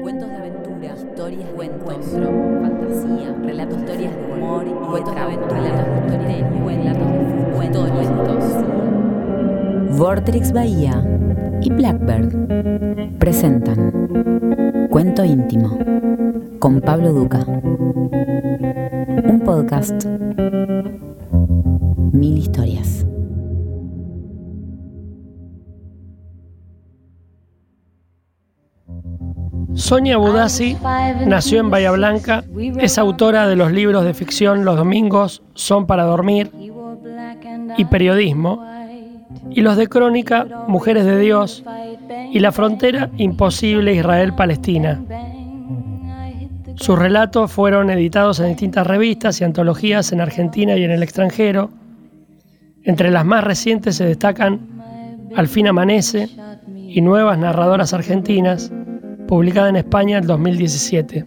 Cuentos de aventura, historias de encuentro, fantasía, relatos, historias de humor cuentos de aventura, relatos de misterio, relatos de fútbol, cuentos. Vortrix Bahía y Blackbird presentan Cuento íntimo con Pablo Duca. Un podcast. Mil historias. Sonia Budassi nació en Bahía Blanca, es autora de los libros de ficción Los domingos son para dormir y periodismo, y los de crónica Mujeres de Dios y La frontera imposible Israel-Palestina. Sus relatos fueron editados en distintas revistas y antologías en Argentina y en el extranjero. Entre las más recientes se destacan Al fin amanece y Nuevas narradoras argentinas, publicada en España en 2017.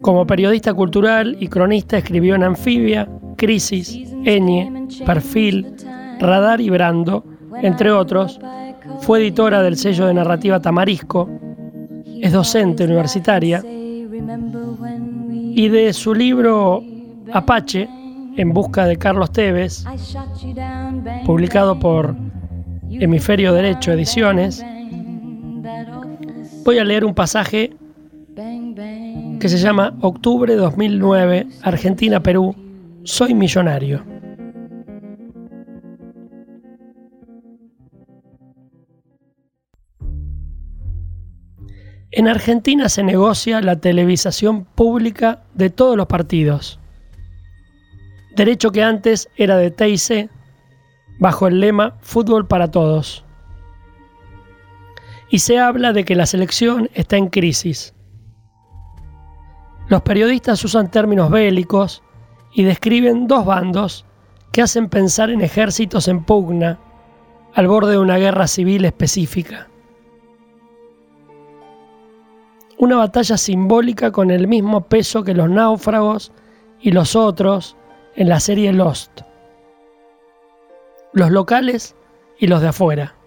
Como periodista cultural y cronista escribió en Anfibia, Crisis, Eñe, Perfil, Radar y Brando, entre otros. Fue editora del sello de narrativa Tamarisco, es docente universitaria y de su libro Apache, en busca de Carlos Tevez, publicado por Hemisferio Derecho Ediciones, voy a leer un pasaje que se llama Octubre 2009, Argentina-Perú, Soy Millonario. En Argentina se negocia la televisación pública de todos los partidos. Derecho que antes era de TIC, bajo el lema Fútbol para Todos y se habla de que la selección está en crisis. Los periodistas usan términos bélicos y describen dos bandos que hacen pensar en ejércitos en pugna al borde de una guerra civil específica. Una batalla simbólica con el mismo peso que los náufragos y los otros en la serie Lost. Los locales y los de afuera.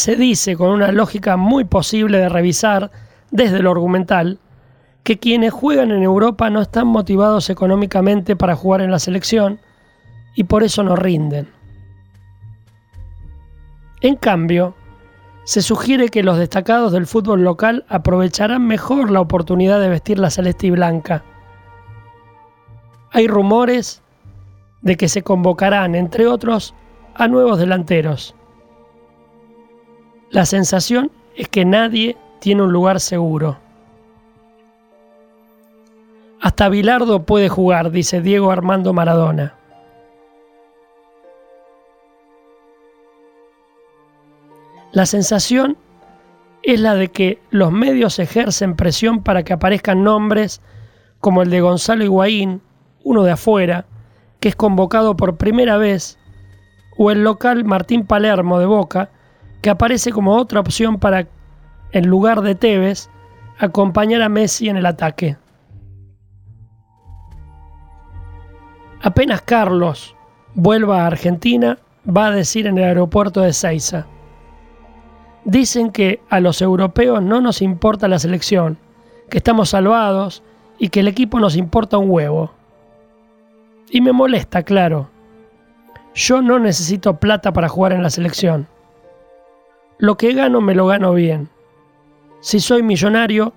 Se dice con una lógica muy posible de revisar desde lo argumental que quienes juegan en Europa no están motivados económicamente para jugar en la selección y por eso no rinden. En cambio, se sugiere que los destacados del fútbol local aprovecharán mejor la oportunidad de vestir la celeste y blanca. Hay rumores de que se convocarán, entre otros, a nuevos delanteros. La sensación es que nadie tiene un lugar seguro. Hasta Bilardo puede jugar, dice Diego Armando Maradona. La sensación es la de que los medios ejercen presión para que aparezcan nombres como el de Gonzalo Higuaín, uno de afuera, que es convocado por primera vez, o el local Martín Palermo de Boca, que aparece como otra opción para, en lugar de Tevez, acompañar a Messi en el ataque. Apenas Carlos vuelva a Argentina, va a decir en el aeropuerto de Seiza. Dicen que a los europeos no nos importa la selección, que estamos salvados y que el equipo nos importa un huevo. Y me molesta, claro. Yo no necesito plata para jugar en la selección. Lo que gano me lo gano bien. Si soy millonario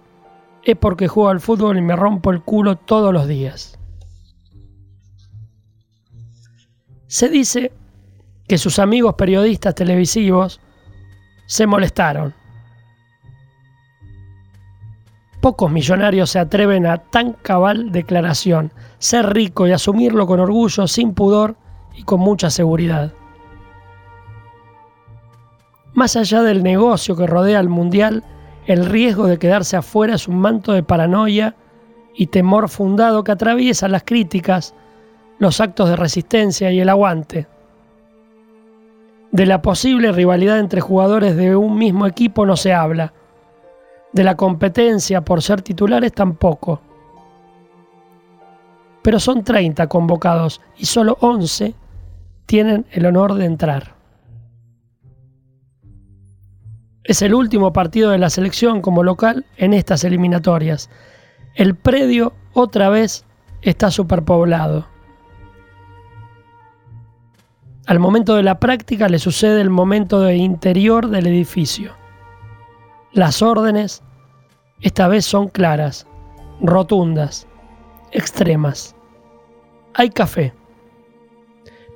es porque juego al fútbol y me rompo el culo todos los días. Se dice que sus amigos periodistas televisivos se molestaron. Pocos millonarios se atreven a tan cabal declaración, ser rico y asumirlo con orgullo, sin pudor y con mucha seguridad. Más allá del negocio que rodea al Mundial, el riesgo de quedarse afuera es un manto de paranoia y temor fundado que atraviesa las críticas, los actos de resistencia y el aguante. De la posible rivalidad entre jugadores de un mismo equipo no se habla. De la competencia por ser titulares tampoco. Pero son 30 convocados y solo 11 tienen el honor de entrar. Es el último partido de la selección como local en estas eliminatorias. El predio otra vez está superpoblado. Al momento de la práctica le sucede el momento de interior del edificio. Las órdenes esta vez son claras, rotundas, extremas. Hay café.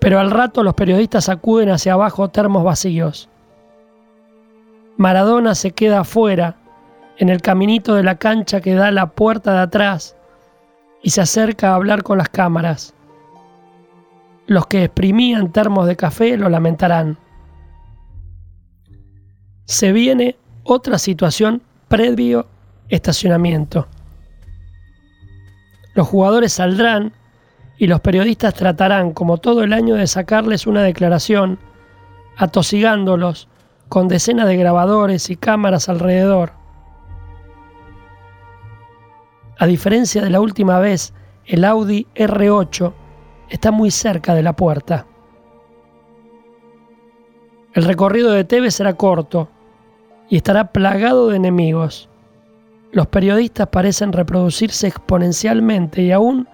Pero al rato los periodistas acuden hacia abajo termos vacíos. Maradona se queda afuera, en el caminito de la cancha que da a la puerta de atrás, y se acerca a hablar con las cámaras. Los que exprimían termos de café lo lamentarán. Se viene otra situación previo estacionamiento. Los jugadores saldrán y los periodistas tratarán, como todo el año, de sacarles una declaración, atosigándolos con decenas de grabadores y cámaras alrededor. A diferencia de la última vez, el Audi R8 está muy cerca de la puerta. El recorrido de Tevez será corto y estará plagado de enemigos. Los periodistas parecen reproducirse exponencialmente y aún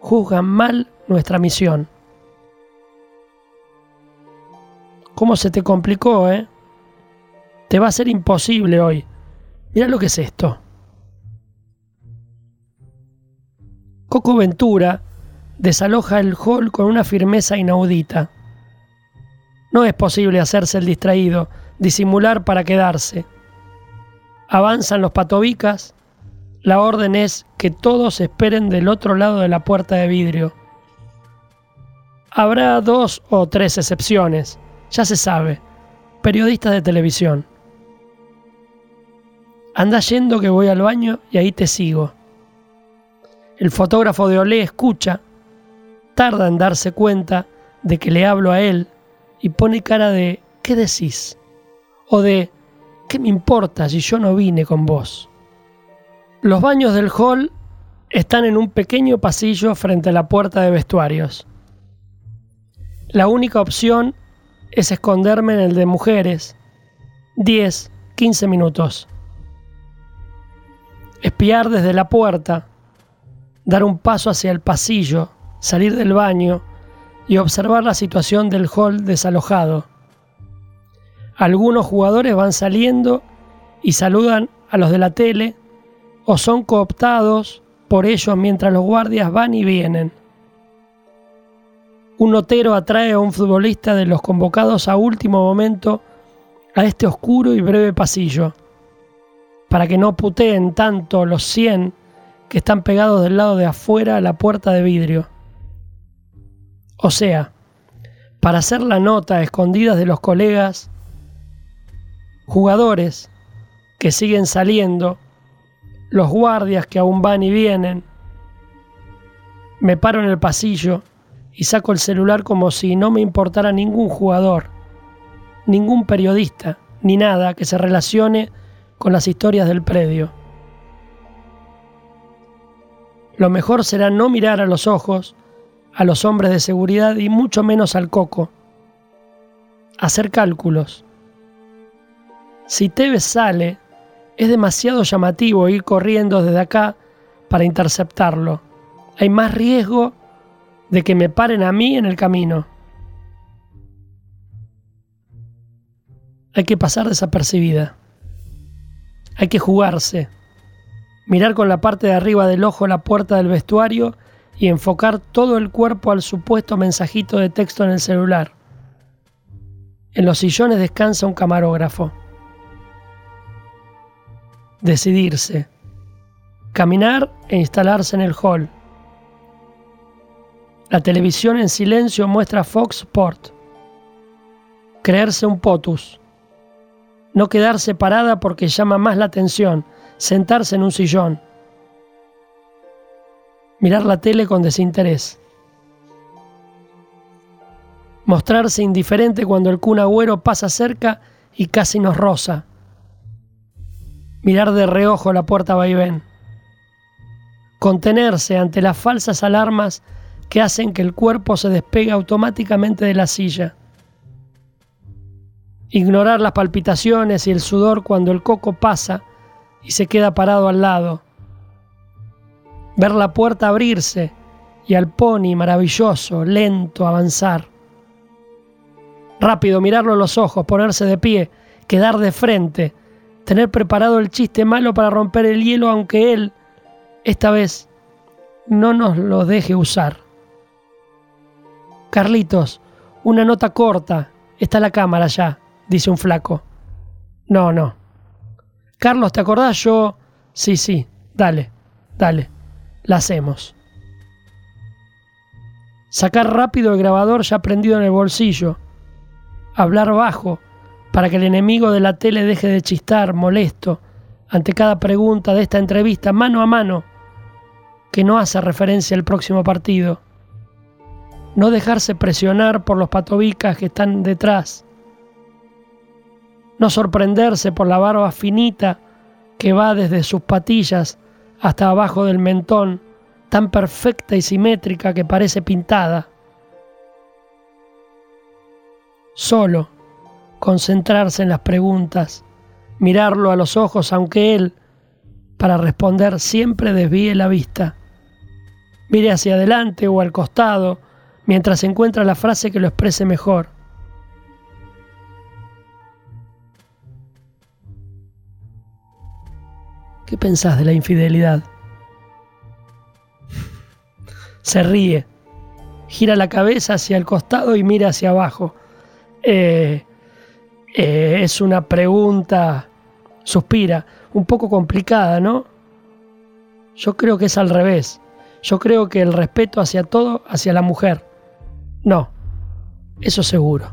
juzgan mal nuestra misión. ¿Cómo se te complicó, eh? Te va a ser imposible hoy. Mira lo que es esto. Coco Ventura desaloja el hall con una firmeza inaudita. No es posible hacerse el distraído, disimular para quedarse. Avanzan los patobicas. La orden es que todos esperen del otro lado de la puerta de vidrio. Habrá dos o tres excepciones, ya se sabe, periodistas de televisión. Anda yendo que voy al baño y ahí te sigo. El fotógrafo de Olé escucha, tarda en darse cuenta de que le hablo a él y pone cara de ¿qué decís? o de ¿qué me importa si yo no vine con vos? Los baños del hall están en un pequeño pasillo frente a la puerta de vestuarios. La única opción es esconderme en el de mujeres. 10, 15 minutos espiar desde la puerta, dar un paso hacia el pasillo, salir del baño y observar la situación del hall desalojado. Algunos jugadores van saliendo y saludan a los de la tele o son cooptados por ellos mientras los guardias van y vienen. Un notero atrae a un futbolista de los convocados a último momento a este oscuro y breve pasillo para que no puteen tanto los 100 que están pegados del lado de afuera a la puerta de vidrio. O sea, para hacer la nota escondidas de los colegas, jugadores que siguen saliendo, los guardias que aún van y vienen, me paro en el pasillo y saco el celular como si no me importara ningún jugador, ningún periodista, ni nada que se relacione con las historias del predio. Lo mejor será no mirar a los ojos a los hombres de seguridad y mucho menos al coco. Hacer cálculos. Si Tevez sale, es demasiado llamativo ir corriendo desde acá para interceptarlo. Hay más riesgo de que me paren a mí en el camino. Hay que pasar desapercibida. Hay que jugarse. Mirar con la parte de arriba del ojo la puerta del vestuario y enfocar todo el cuerpo al supuesto mensajito de texto en el celular. En los sillones descansa un camarógrafo. Decidirse. Caminar e instalarse en el hall. La televisión en silencio muestra Fox Sport. Creerse un potus no quedarse parada porque llama más la atención, sentarse en un sillón, mirar la tele con desinterés, mostrarse indiferente cuando el cun agüero pasa cerca y casi nos roza, mirar de reojo la puerta vaivén, contenerse ante las falsas alarmas que hacen que el cuerpo se despegue automáticamente de la silla Ignorar las palpitaciones y el sudor cuando el coco pasa y se queda parado al lado. Ver la puerta abrirse y al pony maravilloso, lento, avanzar. Rápido mirarlo a los ojos, ponerse de pie, quedar de frente, tener preparado el chiste malo para romper el hielo aunque él, esta vez, no nos lo deje usar. Carlitos, una nota corta, está la cámara ya, dice un flaco. No, no. Carlos, ¿te acordás yo? Sí, sí, dale, dale, la hacemos. Sacar rápido el grabador ya prendido en el bolsillo. Hablar bajo, para que el enemigo de la tele deje de chistar molesto ante cada pregunta de esta entrevista mano a mano que no hace referencia al próximo partido. No dejarse presionar por los patobicas que están detrás. No sorprenderse por la barba finita que va desde sus patillas hasta abajo del mentón, tan perfecta y simétrica que parece pintada. Solo concentrarse en las preguntas, mirarlo a los ojos aunque él, para responder, siempre desvíe la vista. Mire hacia adelante o al costado mientras encuentra la frase que lo exprese mejor. ¿Qué pensás de la infidelidad? Se ríe, gira la cabeza hacia el costado y mira hacia abajo. Eh, eh, es una pregunta, suspira, un poco complicada, ¿no? Yo creo que es al revés. Yo creo que el respeto hacia todo, hacia la mujer. No, eso seguro.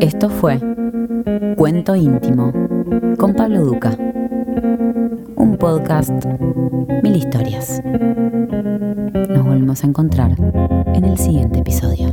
Esto fue Cuento íntimo con Pablo Duca. Un podcast, mil historias. Nos volvemos a encontrar en el siguiente episodio.